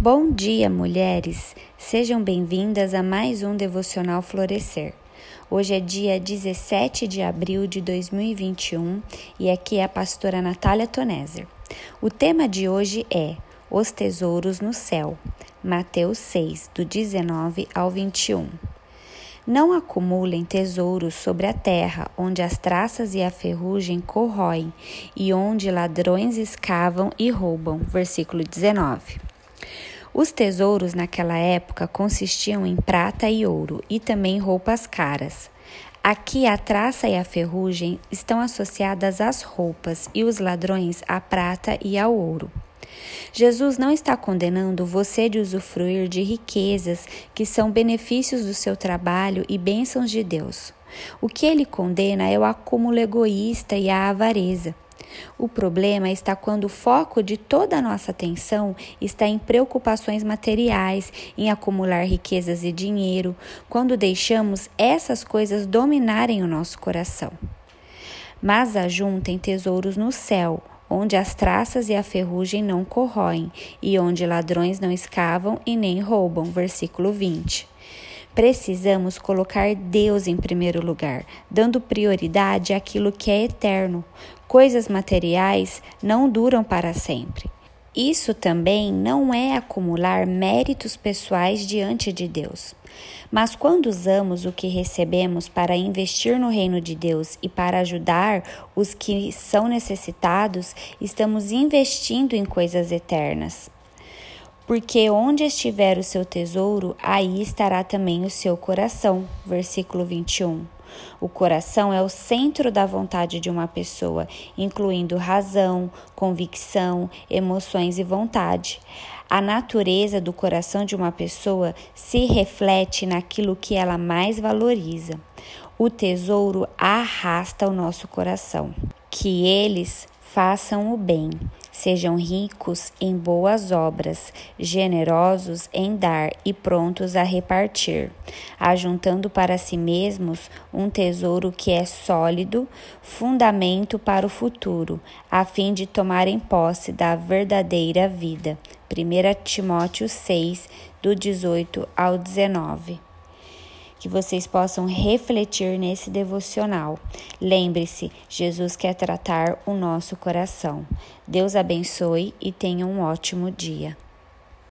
Bom dia, mulheres! Sejam bem-vindas a mais um Devocional Florescer. Hoje é dia 17 de abril de 2021 e aqui é a pastora Natália Toneser. O tema de hoje é Os Tesouros no Céu, Mateus 6, do 19 ao 21. Não acumulem tesouros sobre a terra, onde as traças e a ferrugem corroem, e onde ladrões escavam e roubam. Versículo 19. Os tesouros naquela época consistiam em prata e ouro e também roupas caras. Aqui a traça e a ferrugem estão associadas às roupas e os ladrões à prata e ao ouro. Jesus não está condenando você de usufruir de riquezas que são benefícios do seu trabalho e bênçãos de Deus. O que ele condena é o acúmulo egoísta e a avareza. O problema está quando o foco de toda a nossa atenção está em preocupações materiais, em acumular riquezas e dinheiro, quando deixamos essas coisas dominarem o nosso coração. Mas ajuntem tesouros no céu, onde as traças e a ferrugem não corroem, e onde ladrões não escavam e nem roubam. Versículo 20. Precisamos colocar Deus em primeiro lugar, dando prioridade àquilo que é eterno. Coisas materiais não duram para sempre. Isso também não é acumular méritos pessoais diante de Deus. Mas quando usamos o que recebemos para investir no reino de Deus e para ajudar os que são necessitados, estamos investindo em coisas eternas porque onde estiver o seu tesouro, aí estará também o seu coração. Versículo 21. O coração é o centro da vontade de uma pessoa, incluindo razão, convicção, emoções e vontade. A natureza do coração de uma pessoa se reflete naquilo que ela mais valoriza. O tesouro arrasta o nosso coração. Que eles façam o bem Sejam ricos em boas obras, generosos em dar e prontos a repartir, ajuntando para si mesmos um tesouro que é sólido, fundamento para o futuro, a fim de tomarem posse da verdadeira vida. 1 Timóteo 6, do 18 ao 19 que vocês possam refletir nesse devocional. Lembre-se, Jesus quer tratar o nosso coração. Deus abençoe e tenha um ótimo dia.